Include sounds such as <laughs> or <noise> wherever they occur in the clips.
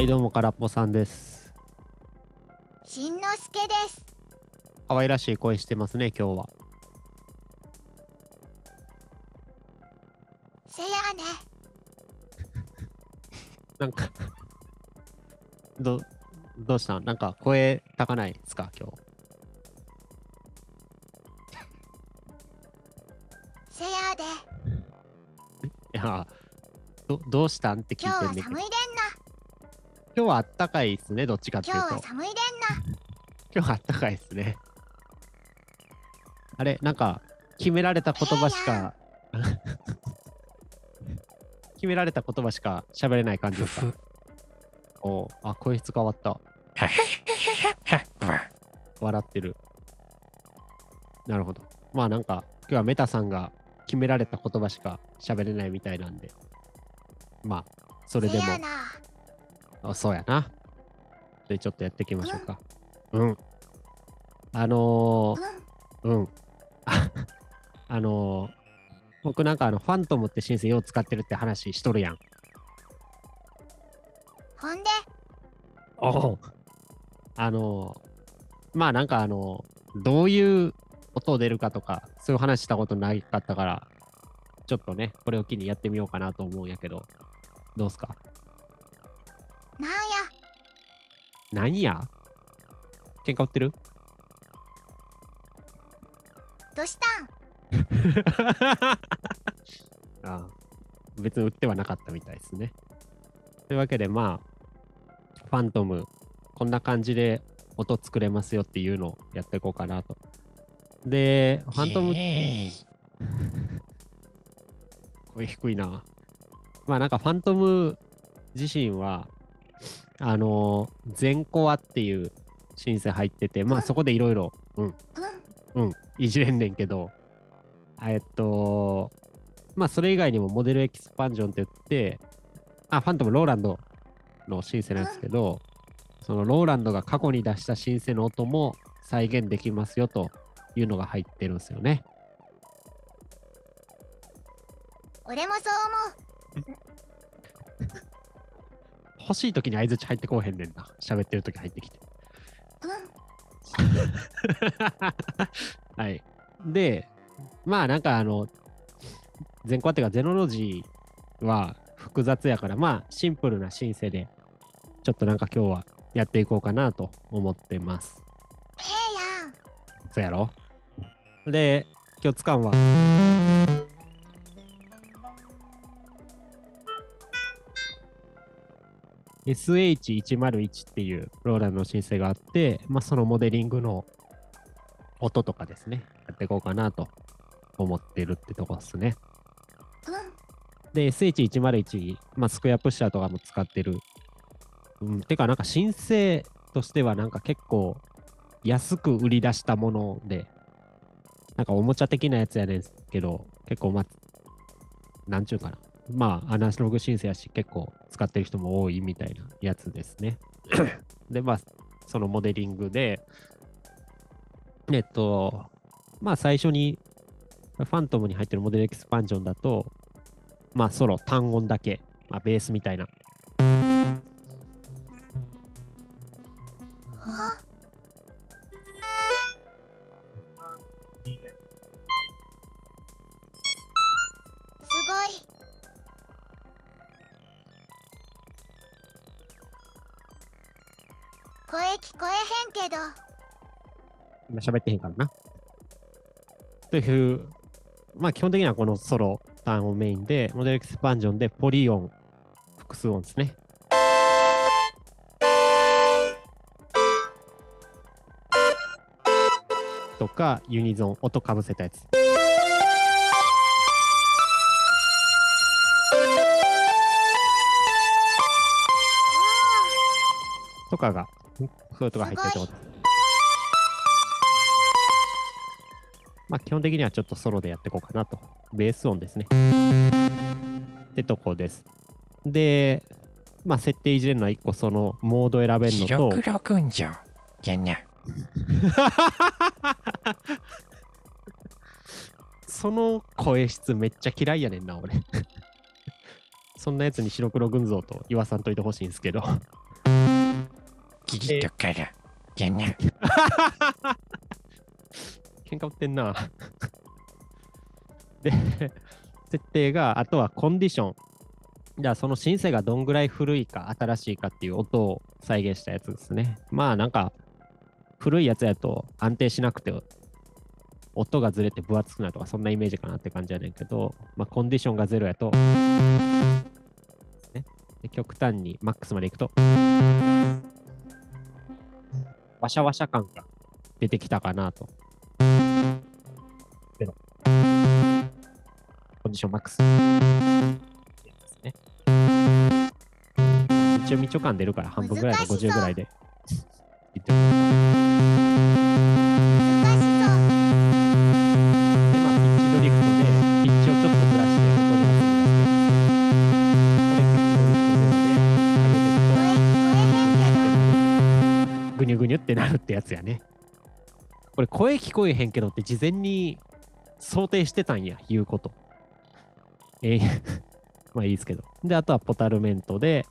はい、どうも、からっぽさんです。しんのすけです。可愛らしい声してますね、今日は。せやね。<laughs> なんか、ど、どうした？んなんか声高ないですか、今日？せやで。いや、ど、どうしたんって聞今いてんねんけど日は寒いでんな。今日はあったかいですね、どっちかっていうと。今日は寒いでんな。今日はあったかいですね。あれ、なんか、決められた言葉しか、<laughs> 決められた言葉しか喋れない感じですか？おうあ、声質変わった。<laughs> 笑ってる。なるほど。まあなんか、今日はメタさんが決められた言葉しか喋れないみたいなんで、まあ、それでも。あそうやな。で、ちょっとやっていきましょうか。うん。あのうん。ー、うん。あ <laughs> あのー、僕なんかあの、ファントムって申請よう使ってるって話しとるやん。ほんで、おお。あのー、まあなんかあのー、どういう音出るかとか、そういう話したことなかったから、ちょっとね、これを機にやってみようかなと思うんやけど、どうすか？なんや？喧嘩売ってる？どした？ん <laughs> ああ別に売ってはなかったみたいですね。というわけで、まあ、ファントム、こんな感じで音作れますよっていうのをやっていこうかなと。で、ファントム、声低いな。まあなんかファントム自身は、あの、全コアっていうシンセ入ってて、まあそこでいろいろ、うん、うん。うん、いじれんねんけど、えっと、まあ、それ以外にもモデルエキスパンジョンって言って、あ、ファントムローランドのシンセなんですけど、そのローランドが過去に出したシンセの音も再現できますよというのが入ってるんですよね。俺もそう思う。欲しい時に相づち入ってこうへんねんな。喋ってる時入ってきて。うん。<laughs> はい。で、まあなんかあの、全コアっていうかゼノロジーは複雑やから、まあシンプルなシンセで、ちょっとなんか今日はやっていこうかなと思ってます。ええやん。そうやろ？で、今日使うんは、SH101 っていうローランドの申請があって、まあ、そのモデリングの音とかですね、やっていこうかなと思ってるってとこですね。うん。で、SH101、まあ、スクエアプッシャーとかも使ってる。うん、てか、なんか申請としてはなんか結構安く売り出したもので、なんかおもちゃ的なやつやねんけど、結構まあ、なんちゅうかな。まあ、アナログ申請やし、結構使ってる人も多いみたいなやつですね。<coughs> で、まあ、そのモデリングで、えっと、まあ最初に、ファントムに入ってるモデルエキスパンジョンだと、まあソロ、単音だけ、まあベースみたいな。声聞こえへんけど。今喋ってへんからな。という、まあ基本的にはこのソロ、単音メインで、モデルエキスパンジョンでポリ音、複数音ですね。とか、ユニゾン、音かぶせたやつ。とかが、んそういう音が入ってるってこと。まあ基本的にはちょっとソロでやっていこうかなと。ベース音ですね。ってとこです。で、まあ設定いじれるのは1個そのモード選べるのと、白黒くんじゃ。じゃな。その声質めっちゃ嫌いやねんな、俺。<laughs> そんなやつに白黒群像と言わさんといてほしいんですけど。キリトから。じゃな。<laughs> 喧嘩売ってんな。<laughs> で、設定が、あとはコンディション。じゃあ、そのシンセがどんぐらい古いか、新しいかっていう音を再現したやつですね。まあ、なんか、古いやつやと安定しなくて、音がずれて分厚くなるとか、そんなイメージかなって感じやねんけど、まあ、コンディションがゼロやと、ね、で極端にマックスまでいくと、ワシャワシャ感が出てきたかなと。ゼロ。コンディションマックス。ですね。一応、みちょ感出るから半分ぐらいの難しそう50ぐらいで。言ってる難しで、るってやつやね。これ声聞こえへんけどって事前に想定してたんや、言うこと。えー <laughs> まあいいですけど。で、あとはポタルメントで、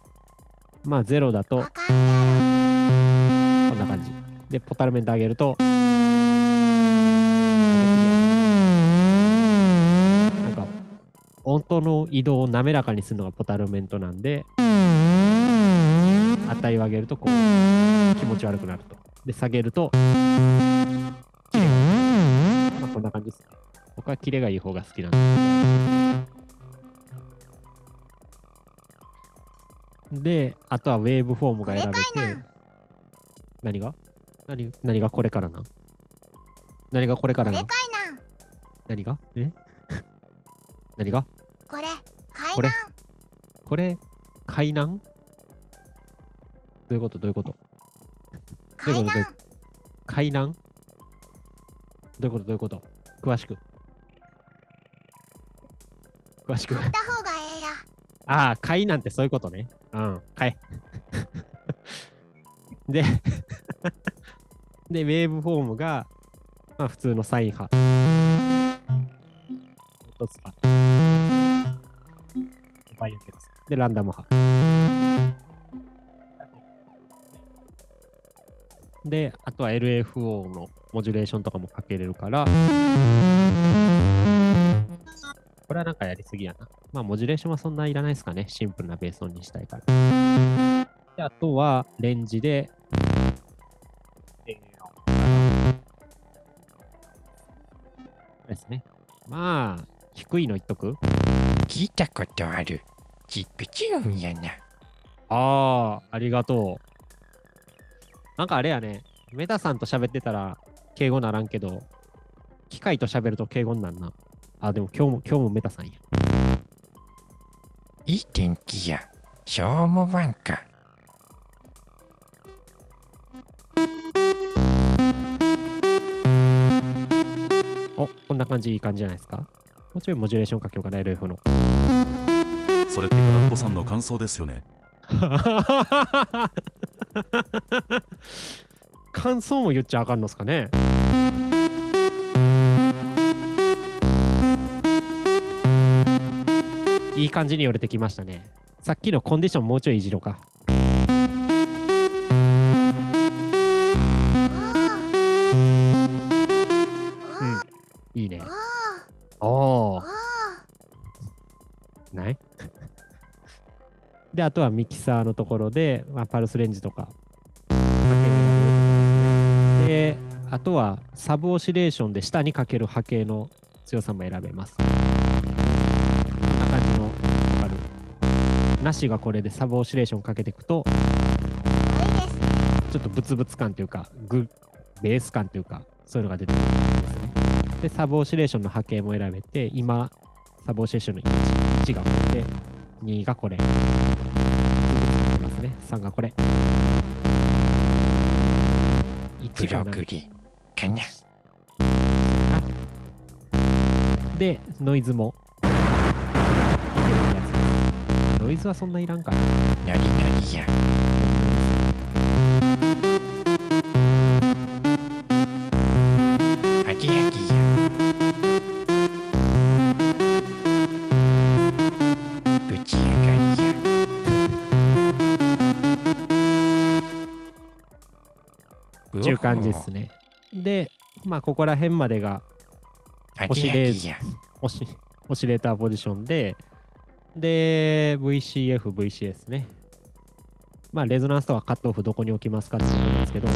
まあゼロだとこんな感じ。で、ポタルメント上げると、なんか、音の移動を滑らかにするのがポタルメントなんで、値を上げるとこう気持ち悪くなると。で、下げると、キレがまあこんな感じですね。僕はキレがいい方が好きなんで。で、あとはウェーブフォームが選べこれかいてな、何が？何何がこれからなん？何がこれからな何が？え？<laughs> 何が？これ階これ。段これ、海南どういうこと？どういうこと？どういうこと？海南どういうこと？どういうこと？詳しく。詳しく。買った方がええやああ、買いなんてそういうことね。うん、買え。<laughs> で、<laughs> で、ウェーブフォームが、まあ普通のサイン波。音スパ。バイオケです。で、ランダム波。で、あとは LFO のモジュレーションとかもかけれるから、これはなんかやりすぎやな。まあ、モジュレーションはそんないらないですかね。シンプルなベース音にしたいから。で、あとは、レンジで、ですね。まあ、低いの言っとく？聞いたことある。チップチューンやな。ああ、ありがとう。なんかあれやね、メタさんと喋ってたら敬語ならんけど、機械と喋ると敬語になるな。あ、でも今日も、今日もメタさんや。いい天気や。しょうもわんか。お、こんな感じいい感じじゃないですかもうちょいモジュレーションかけようかな、LF の。それってガラッコさんの感想ですよね。<laughs> 感想も言っちゃあかんのすかねいい感じに寄れてきましたね。さっきのコンディションもうちょいいじろうか。で、あとはミキサーのところで、まあ、パルスレンジとか。で、あとはサブオシレーションで下にかける波形の強さも選べます。こんな感じの、わかる。なしがこれでサブオシレーションかけていくと、ちょっとブツブツ感というか、グベース感というか、そういうのが出てくるんですね。で、サブオシレーションの波形も選べて、今、サブオシレーションの1、1がこれで、2がこれ。ますね。3がこれ。ブ1が何？ロックリー。かな。で、ノイズも。ノイズはそんないらんかな。なりなりや。感じですね。で、まあ、ここら辺までがあ星りありや。オシオシレーターポジションで、で、VCF、VCS ね。まあ、レゾナンスとかカットオフどこに置きますかってことなんですけど、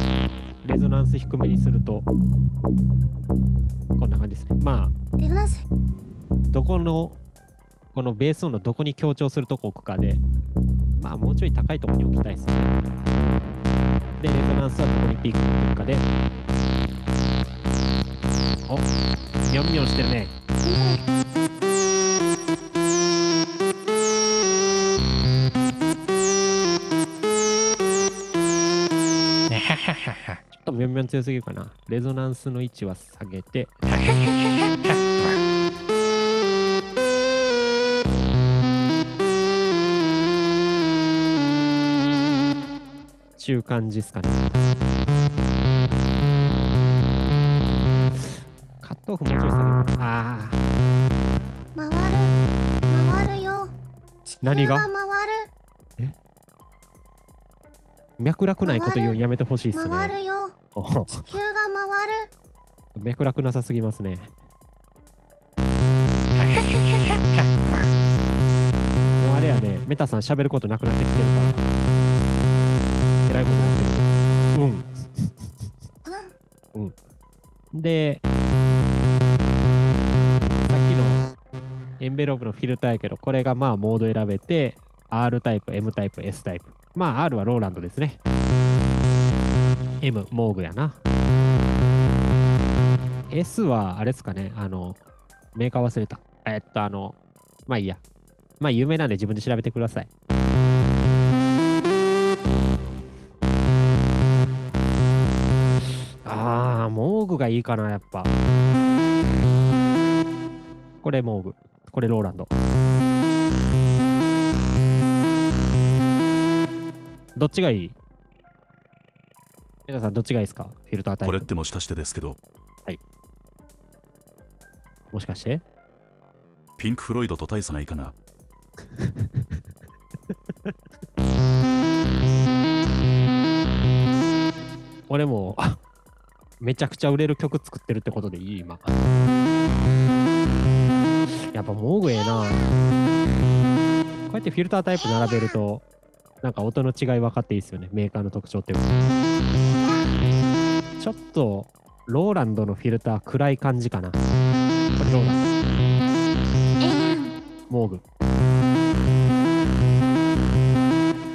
レゾナンス低めにすると、こんな感じですね。まあ、レグナンスどこの、このベース音のどこに強調するとこ置くかで、まあ、もうちょい高いところに置きたいですね。で、レゾナンスはどこにピークを置くかで、おみょんみょんしてるね。ちょっとみょんみょん強すぎるかな。レゾナンスの位置は下げて、<laughs> 中感じですかね。カットオフもうちょい下げる。ああ、回る。回るよ。何が？回る。脈絡ないこと言うのやめてほしいっすね。回るよ。お。地球が回る。脈絡なさすぎますね。<laughs> もうあれやね、メタさん喋ることなくなってきてるから。らいことになってる。うん。で、さっきのエンベロープのフィルターやけど、これがまあモード選べて、R タイプ、M タイプ、S タイプ。まあ R はローランドですね。M、モーグやな。S はあれですかね、あの、メーカー忘れた。えっと、あの、まあいいや。まあ有名なんで自分で調べてください。グがいいかな、やっぱ。これモーグ。これローランド。どっちがいい？皆さんどっちがいいですか？フィルタータイプ。これってもしかしてですけど、もしかして？ピンク・フロイドと大差ないかな。<laughs> 俺も、あめちゃくちゃ売れる曲作ってるってことでいい？今。やっぱモーグええな。こうやってフィルタータイプ並べると、なんか音の違い分かっていいですよね。メーカーの特徴っていう。ちょっと、ローランドのフィルター暗い感じかな。これローラン。モーグ。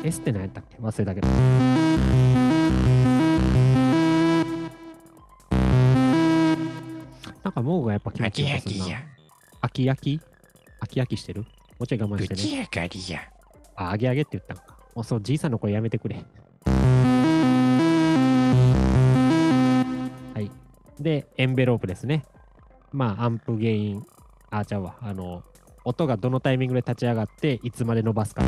S って何やったっけ？忘れたけど。なんかモーグがやっぱ気持あきちいいですな。あきや。秋焼き秋焼きしてる？もうちょい我慢してね。ぶち上がりや。あ、揚げ揚げって言ったのか。もうそう、じいさんの声やめてくれ。はい。で、エンベロープですね。まあ、アンプゲイン、あ、ちゃうわ。あの、音がどのタイミングで立ち上がって、いつまで伸ばすか。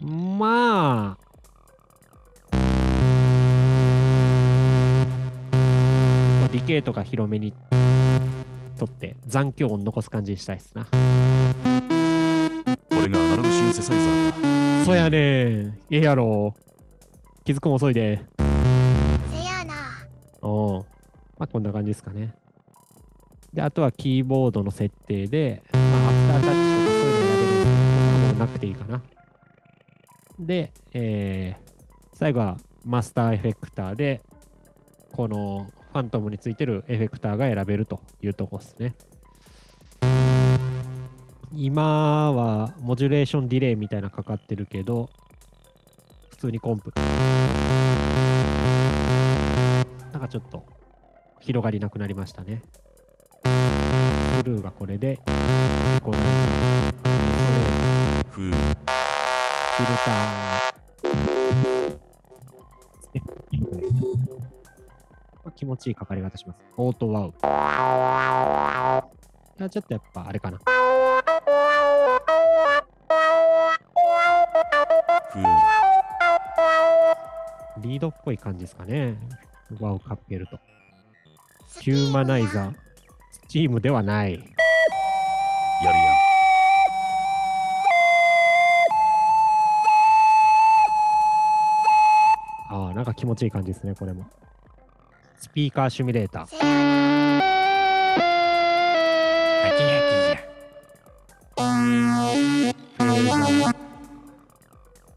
まあ、ディケイとか広めにとって残響音残す感じにしたいですな。これがアナログシンセサイザーだ。そうやねええやろ。気づくも遅いで。せやなおうまあこんな感じですかね。で、あとはキーボードの設定で、まあ、アフタータッチとかそういうのやれるんで、なくていいかな。で、えー最後はマスターエフェクターで、このファントムについてるエフェクターが選べるというとこですね。今はモジュレーションディレイみたいなかかってるけど、普通にコンプ。なんかちょっと広がりなくなりましたね。ブルーがこれで、これ、ふう、フィルター。まあ気持ちいいかかり方します。オートワウ。ちょっとやっぱあれかな。リードっぽい感じですかね。ワウかけると。ヒューマナイザー。スチームではない。やるやん。ああ、なんか気持ちいい感じですね、これも。スピーカーシミュレーター。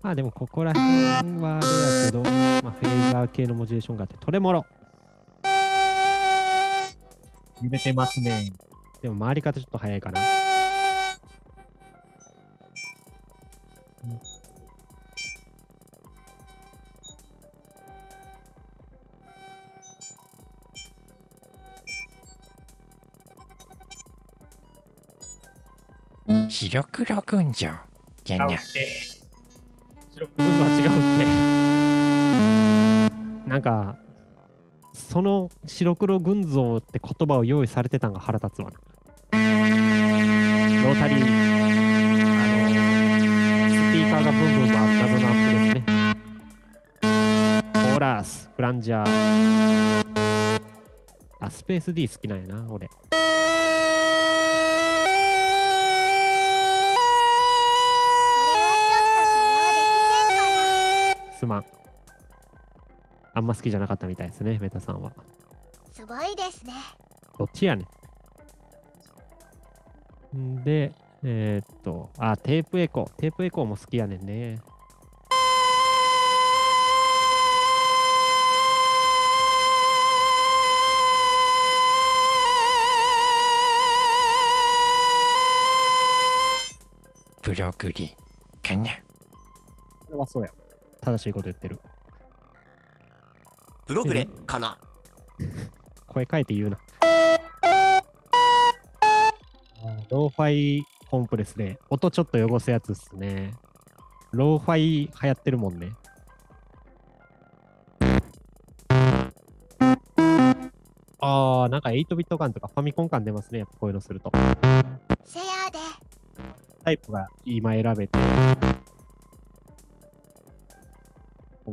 まあでもここら辺はあれやけど、まあ、フェーザー系のモジュレーションがあって、トレモロ。揺れてますね。でも回り方ちょっと早いかな。白黒群青。じゃな。白黒は違うって。なんか、その白黒群像って言葉を用意されてたんが腹立つわな。ロータリー、あの、スピーカーがブンブン回る謎のアップですね。コーラース、フランジャー。あ、スペース D 好きなんやな、俺。すまん。あんま好きじゃなかったみたいですね、メタさんは。すごいですねどっちやねん。んで、えーっと、あ、テープエコー。テープエコーも好きやねんね。プログレかな。これはそうや。正しいこと言ってる。プログレかな声変えて言うな。ローファイコンプレスで音ちょっと汚すやつっすね。ローファイ流行ってるもんね。あー、なんか8ビット感とかファミコン感出ますね。やっぱこういうのすると。せやでタイプが今選べて。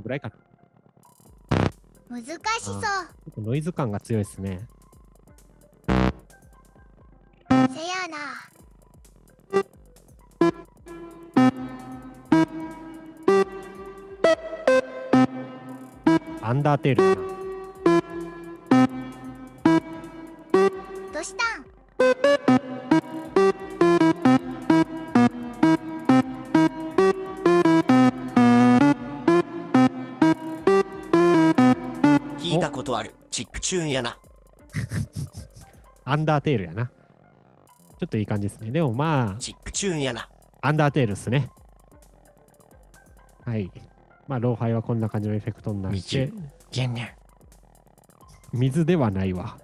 ぐらいかな。難しそうノイズ感が強いですね。せやなアンダーテールかな。どしたん？ックチューンやなアンダーテールやな。ちょっといい感じですね。でもまチックチューンやなあ、アンダーテールっすね。はい。まあ、ローファイはこんな感じのエフェクトになって水、じゃな。水ではないわ。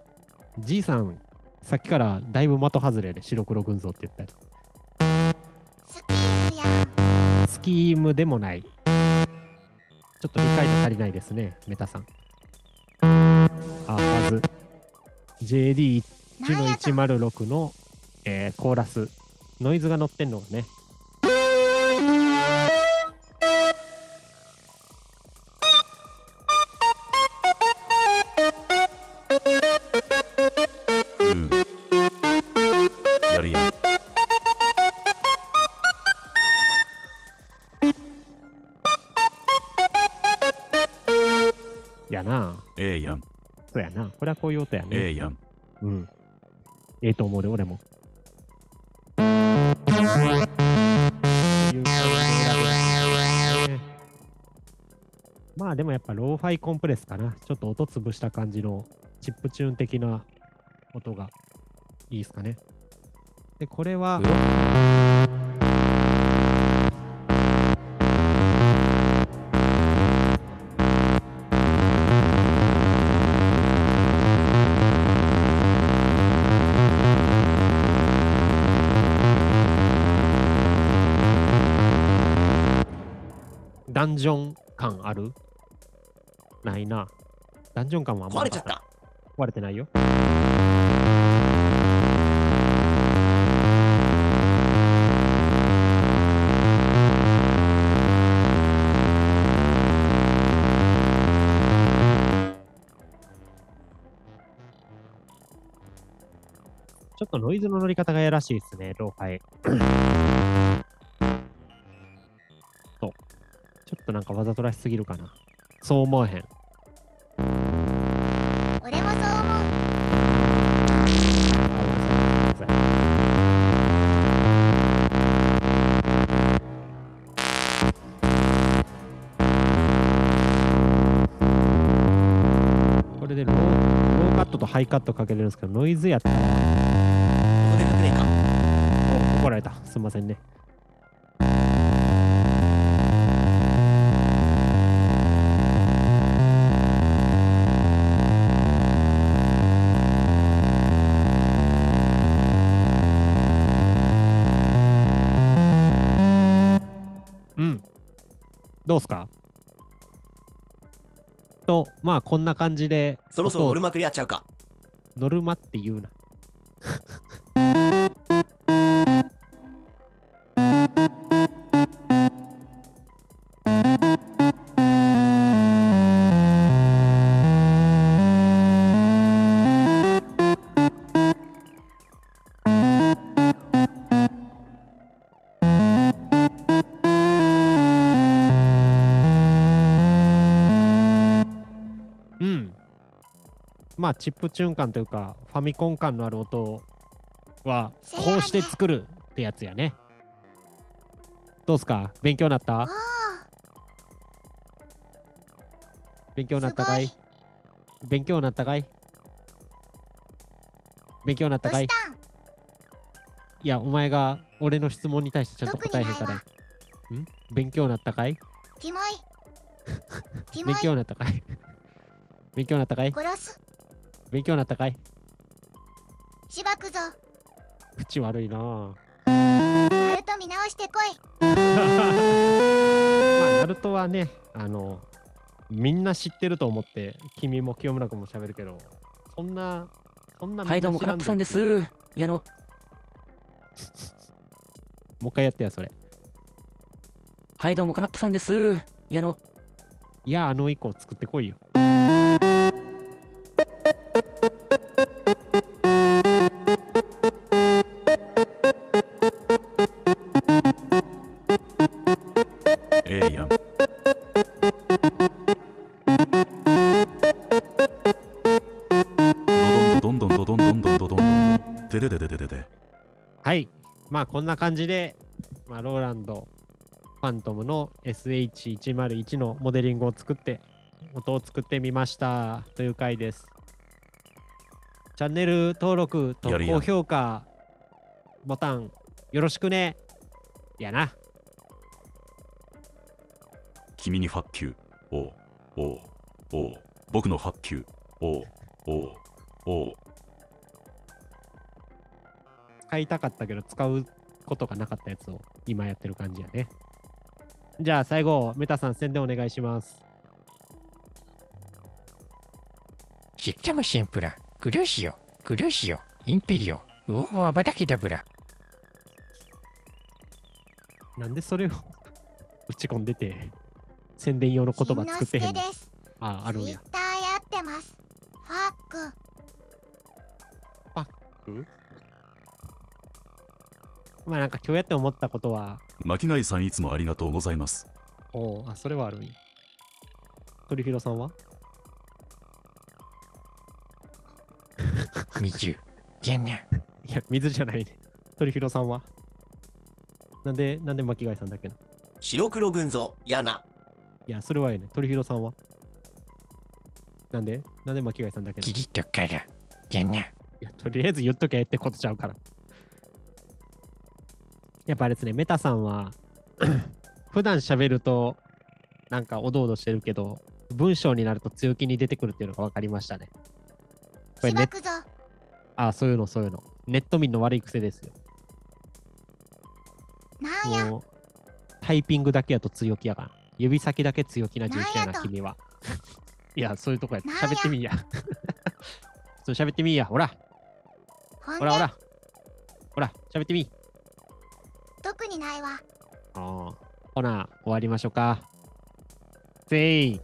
じいさん、さっきからだいぶ的外れで白黒群像って言ったり。スキームやスキームでもない。ちょっと理解が足りないですね、メタさん。あ、まず、JD1 の106の、えーコーラス、ノイズが乗ってんのがね。これはこういう音やね。ええやん。うん。ええと思うで、俺も。まあでもやっぱローファイコンプレスかな。ちょっと音潰した感じのチップチューン的な音がいいですかね。で、これは、ダンジョン感ある？ないな。ダンジョン感はあんまなか壊れちゃった壊れてないよ。ちょっとノイズの乗り方がやらしいですね、ローファイ。っとなんかわざとらしすぎるかな。そう思わへん。俺もそう思うこれでローローカットとハイカットかけれるんですけどノイズやった。らこでれた怒られた。すいませんね。と、まあこんな感じで、そろそろノルマクリアちゃうかノルマって言うな。あ、チップチューン感というか、ファミコン感のある音は、こうして作るってやつやね。どうすか？勉強になった？勉強になったかい？す勉強になったかい？勉強になったかい？いや、お前が俺の質問に対してちゃんと答えへんから。ん？勉強になったかい？<laughs> 勉強イになったかい？勉強になったかい？殺す勉強になったかい？しばくぞ口悪いなぁ。ナルト見直してこい <laughs> まあ、ナルトはね、あの、みんな知ってると思って、君も清村君も喋るけど、そんな、そんなみんなはい、どうも、カラップさんです。いやあの、<laughs> もう一回やってや、それ。はい、どうも、カラップさんです。いやあの、いや、あの以降作ってこいよ。な感じで、まあ、ローランド、ファントムの SH101 のモデリングを作って、音を作ってみましたという回です。チャンネル登録と高評価ボタンよろしくね。やな。君に発球。おうおうおう。僕の発球。おうおうおう。使いたかったけど使うことがなかったやつを今やってる感じやね。じゃあ最後、メタさん宣伝お願いします。システムシンプラ、クルーシオ、クルーシオ、インペリオ、ウオーアバダケダブラ。なんでそれを打ち込んでて、宣伝用の言葉作ってへんの？あ、あるんや。ツイッ。ターやってます。ファック？まあなんか今日やって思ったことは、巻貝さんいつもありがとうございます。おうあ、それはあるんや。鳥広さんは？<laughs> 水、じゃな。いや、水じゃないね。鳥広さんは？なんで、なんで巻貝さんだけな？白黒群像やないや、それはええね。鳥広さんは？なんで？なんで巻貝さんだけな？キリトから、じゃな。いや、とりあえず言っとけってことちゃうから。やっぱあれですね、メタさんは、<coughs> 普段喋ると、なんかおどおどしてるけど、文章になると強気に出てくるっていうのが分かりましたね。これネしばくぞあ、そういうの、そういうの。ネット民の悪い癖ですよ。なんやもう、タイピングだけやと強気やから。指先だけ強気な重視やな、なんやと君は。<laughs> いや、そういうとこや。なんや喋ってみいや。<laughs> そう喋ってみいや。ほら、ほんでほらほら。ほら、喋ってみい。特にないわああ。ほな、終わりましょうか。せい。